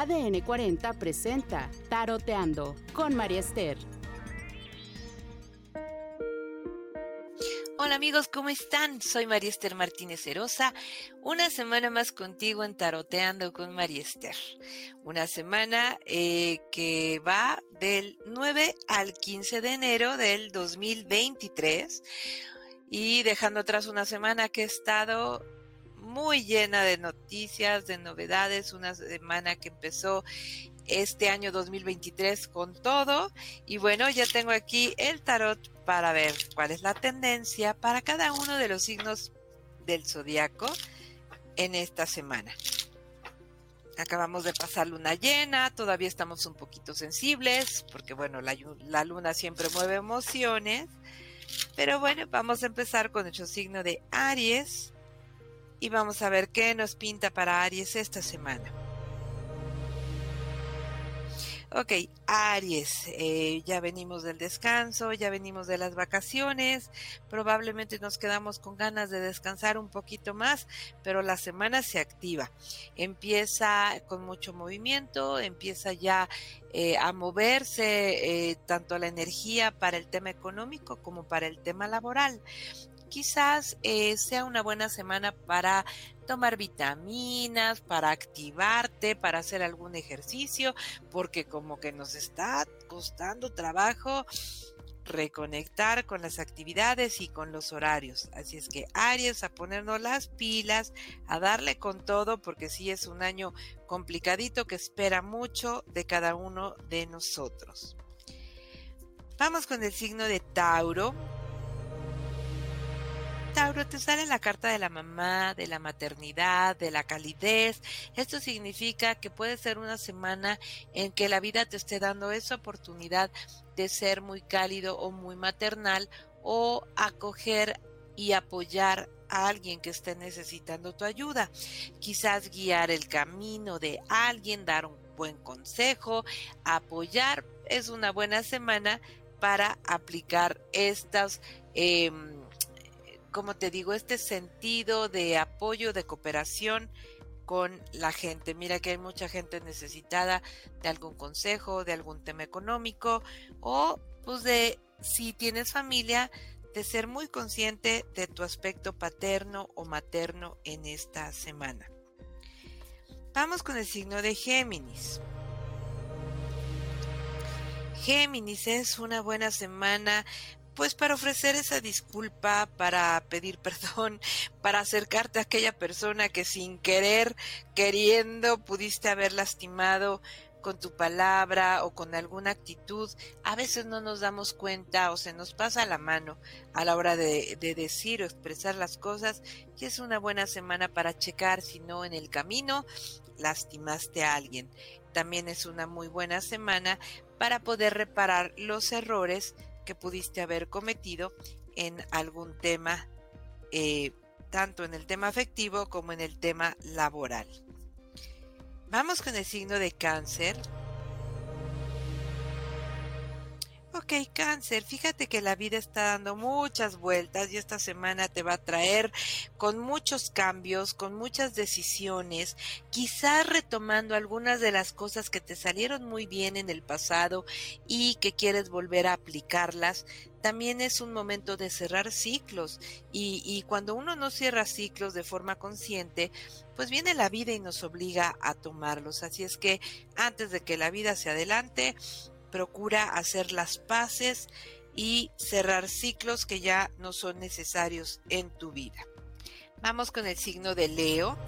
ADN 40 presenta Taroteando con María Esther. Hola amigos, ¿cómo están? Soy María Esther Martínez Herosa. Una semana más contigo en Taroteando con María Esther. Una semana eh, que va del 9 al 15 de enero del 2023 y dejando atrás una semana que he estado muy llena de noticias, de novedades, una semana que empezó este año 2023 con todo. Y bueno, ya tengo aquí el tarot para ver cuál es la tendencia para cada uno de los signos del zodiaco en esta semana. Acabamos de pasar luna llena, todavía estamos un poquito sensibles, porque bueno, la, la luna siempre mueve emociones. Pero bueno, vamos a empezar con nuestro signo de Aries y vamos a ver qué nos pinta para Aries esta semana. Ok, Aries, eh, ya venimos del descanso, ya venimos de las vacaciones, probablemente nos quedamos con ganas de descansar un poquito más, pero la semana se activa, empieza con mucho movimiento, empieza ya eh, a moverse eh, tanto la energía para el tema económico como para el tema laboral quizás eh, sea una buena semana para tomar vitaminas, para activarte, para hacer algún ejercicio, porque como que nos está costando trabajo reconectar con las actividades y con los horarios. Así es que Aries a ponernos las pilas, a darle con todo, porque sí es un año complicadito que espera mucho de cada uno de nosotros. Vamos con el signo de Tauro. Tauro, te sale la carta de la mamá, de la maternidad, de la calidez. Esto significa que puede ser una semana en que la vida te esté dando esa oportunidad de ser muy cálido o muy maternal o acoger y apoyar a alguien que esté necesitando tu ayuda. Quizás guiar el camino de alguien, dar un buen consejo, apoyar. Es una buena semana para aplicar estas... Eh, como te digo, este sentido de apoyo, de cooperación con la gente. Mira que hay mucha gente necesitada de algún consejo, de algún tema económico o pues de si tienes familia, de ser muy consciente de tu aspecto paterno o materno en esta semana. Vamos con el signo de Géminis. Géminis es una buena semana pues para ofrecer esa disculpa, para pedir perdón, para acercarte a aquella persona que sin querer, queriendo, pudiste haber lastimado con tu palabra o con alguna actitud, a veces no nos damos cuenta o se nos pasa la mano a la hora de, de, decir o expresar las cosas y es una buena semana para checar si no en el camino lastimaste a alguien. También es una muy buena semana para poder reparar los errores pudiste haber cometido en algún tema, eh, tanto en el tema afectivo como en el tema laboral. Vamos con el signo de cáncer. Ok, cáncer, fíjate que la vida está dando muchas vueltas y esta semana te va a traer con muchos cambios, con muchas decisiones, quizás retomando algunas de las cosas que te salieron muy bien en el pasado y que quieres volver a aplicarlas. También es un momento de cerrar ciclos y cuando uno no cierra ciclos de forma consciente, pues viene la vida y nos obliga a tomarlos. Así es que antes de que la vida se adelante, procura hacer las paces y cerrar ciclos que ya no son necesarios en tu vida. Vamos con el signo de Leo.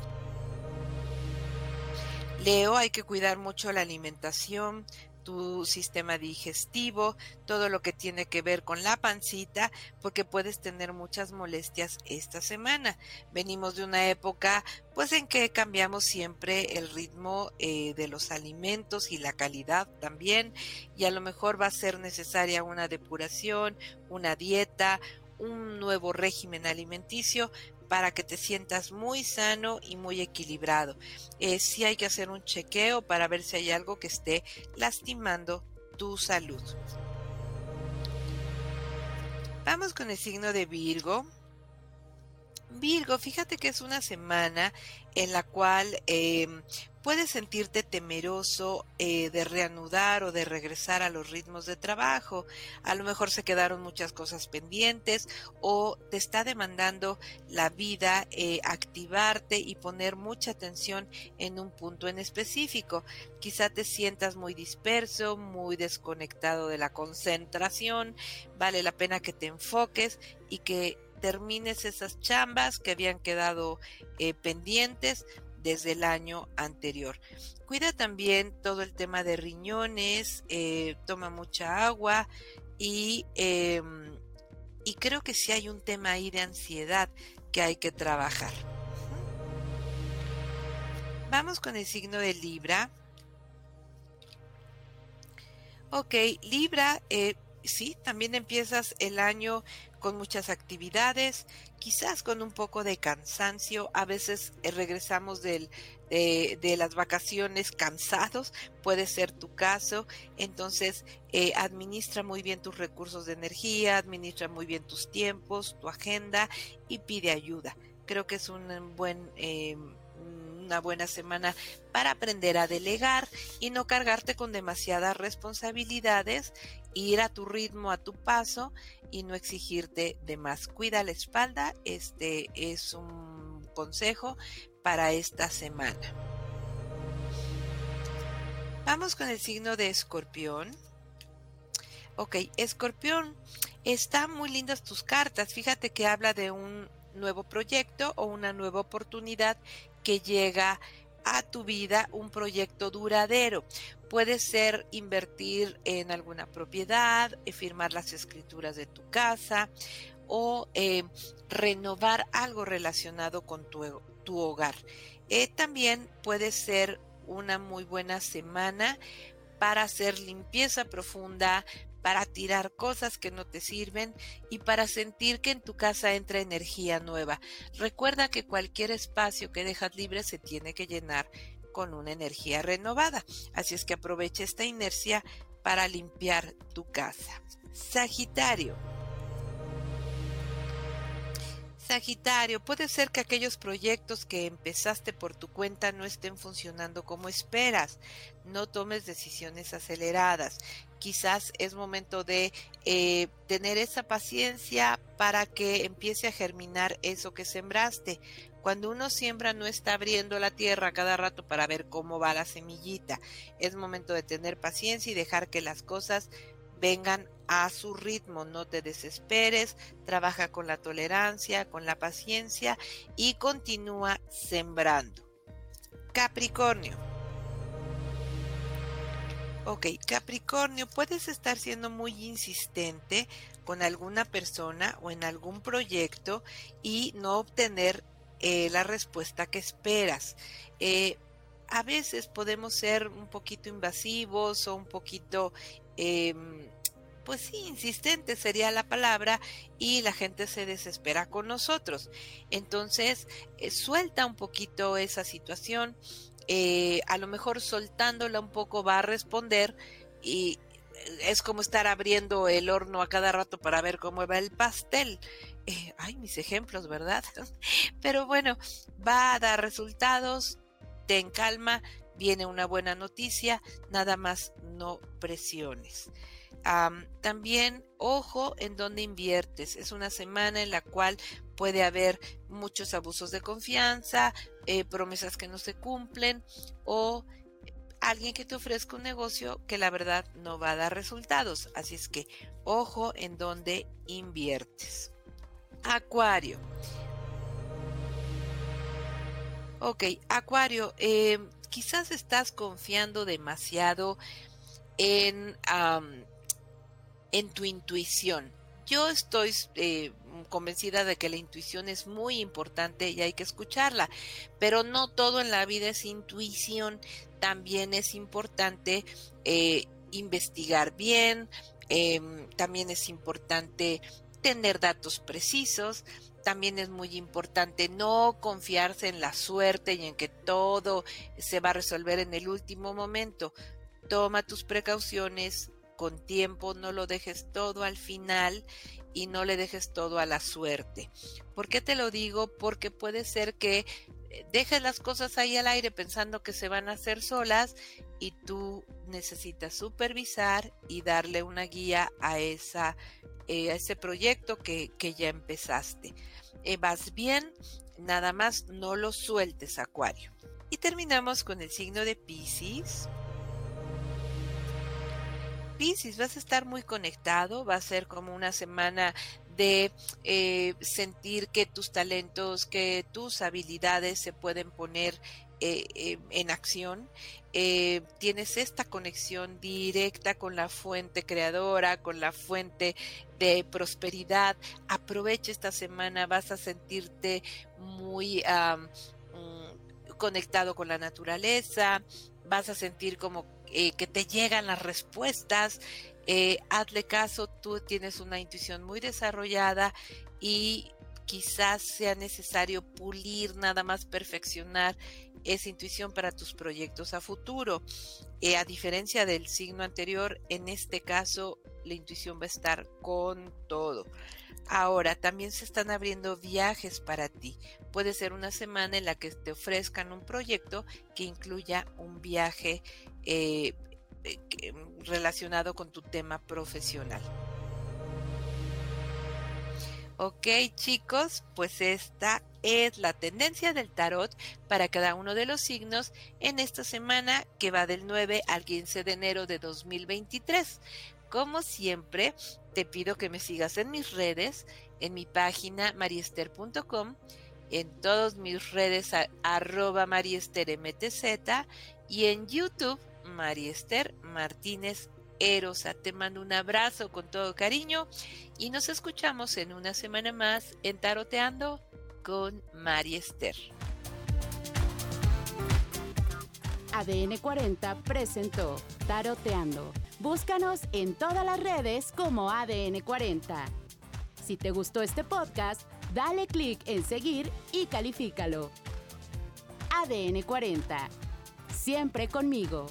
Leo, hay que cuidar mucho la alimentación, tu sistema digestivo, todo lo que tiene que ver con la pancita, porque puedes tener muchas molestias esta semana. Venimos de una época pues en que cambiamos siempre el ritmo eh, de los alimentos y la calidad también, y a lo mejor va a ser necesaria una depuración, una dieta, un nuevo régimen alimenticio para que te sientas muy sano y muy equilibrado. Eh, sí hay que hacer un chequeo para ver si hay algo que esté lastimando tu salud. Vamos con el signo de Virgo. Virgo, fíjate que es una semana en la cual em, puedes sentirte temeroso eh, de reanudar o de regresar a los ritmos de trabajo. A lo mejor se quedaron muchas cosas pendientes o te está demandando la vida eh, activarte y poner mucha atención en un punto en específico. Quizá te sientas muy disperso, muy desconectado de la concentración. Vale la pena que te enfoques y que termines esas chambas que habían quedado eh, pendientes desde el año anterior. Cuida también todo el tema de riñones, eh, toma mucha agua y, em, y creo que sí hay un tema ahí de ansiedad que hay que trabajar. Vamos con el signo de Libra. Ok, Libra, eh, sí, también empiezas el año con muchas actividades, quizás con un poco de cansancio, a veces eh, regresamos de, las vacaciones cansados, puede ser tu caso, entonces eh, administra muy bien tus recursos de energía, administra muy bien tus tiempos, tu agenda y pide ayuda. Creo que es buen... Eh, una buena semana para aprender a delegar y no cargarte con demasiadas responsabilidades, ir a tu ritmo, a tu paso y no exigirte de más. Cuida la espalda, este es un consejo para esta semana. Vamos con el signo de escorpión. Ok, escorpión, están muy lindas tus cartas. Fíjate que habla de un nuevo proyecto o una nueva oportunidad que llega a tu vida un proyecto duradero. Puede ser invertir en alguna propiedad, eh, firmar las escrituras de tu casa o eh, renovar algo relacionado con tu, tu hogar. Eh, también puede ser una muy buena semana para hacer limpieza profunda, para tirar cosas que no te sirven y para sentir que en tu casa entra energía nueva. Recuerda que cualquier espacio que dejas libre se tiene que llenar con una energía renovada. Así es que aprovecha esta inercia para limpiar tu casa. Sagitario. Sagitario, puede ser que aquellos proyectos que empezaste por tu cuenta no estén funcionando como esperas. No tomes decisiones aceleradas. Quizás es momento de eh, tener esa paciencia para que empiece a germinar eso que sembraste. Cuando uno siembra no está abriendo la tierra cada rato para ver cómo va la semillita. Es momento de tener paciencia y dejar que las cosas vengan a su ritmo, no te desesperes, trabaja con la tolerancia, con la paciencia y continúa sembrando. Capricornio. Ok, Capricornio, puedes estar siendo muy insistente con alguna persona o en algún proyecto y no obtener eh, la respuesta que esperas. Eh, a veces podemos ser un poquito invasivos o un poquito em, pues sí, insistente sería la palabra y la gente se desespera con nosotros. Entonces, eh, suelta un poquito esa situación, eh, a lo mejor soltándola un poco va a responder y eh, es como estar abriendo el horno a cada rato para ver cómo va el pastel. ay, mis ejemplos, ¿verdad? Pero bueno, va a dar resultados, ten calma, viene una buena noticia, nada más no presiones también ojo en dónde inviertes. Es una semana en la cual puede haber muchos abusos de confianza, eh, promesas que no se cumplen o alguien que te ofrezca un negocio que la verdad no va a dar resultados. Así es que ojo en dónde inviertes. Acuario. Ok, Acuario, eh, quizás estás confiando demasiado en en tu intuición. Yo estoy eh, convencida de que la intuición es muy importante y hay que escucharla, pero no todo en la vida es intuición, también es importante eh, investigar bien, em, también es importante tener datos precisos, también es muy importante no confiarse en la suerte y en que todo se va a resolver en el último momento. Toma tus precauciones, con tiempo, no lo dejes todo al final y no le dejes todo a la suerte. ¿Por qué te lo digo? Porque puede ser que eh, dejes las cosas ahí al aire pensando que se van a hacer solas y tú necesitas supervisar y darle una guía a, esa, eh, a ese proyecto que, ya empezaste. Eh, vas bien, nada más no lo sueltes, Acuario. Y terminamos con el signo de Pisces. Pisces, vas a estar muy conectado, va a ser como una semana de eh, sentir que tus talentos, que tus habilidades se pueden poner eh, eh, en acción. tienes esta conexión directa con la fuente creadora, con la fuente de prosperidad. Aprovecha esta semana, vas a sentirte muy mm, conectado con la naturaleza, vas a sentir como que te llegan las respuestas. Eh, hazle caso, tú tienes una intuición muy desarrollada y quizás sea necesario pulir, nada más perfeccionar esa intuición para tus proyectos a futuro. Eh, a diferencia del signo anterior, en este caso la intuición va a estar con todo. Ahora, también se están abriendo viajes para ti. Puede ser una semana en la que te ofrezcan un proyecto que incluya un viaje eh, relacionado con tu tema profesional. Ok chicos, pues esta es la tendencia del tarot para cada uno de los signos en esta semana que va del 9 al 15 de enero de 2023. Como siempre, te pido que me sigas en mis redes, en mi página mariester.com, en todas mis redes arroba mariestermtz y en YouTube Mariester Martínez Erosa. Te mando un abrazo con todo cariño y nos escuchamos en una semana más en Taroteando con Mariester. ADN 40 presentó Taroteando. Búscanos en todas las redes como ADN 40. Si te gustó este podcast, dale clic en seguir y califícalo. ADN 40. Siempre conmigo.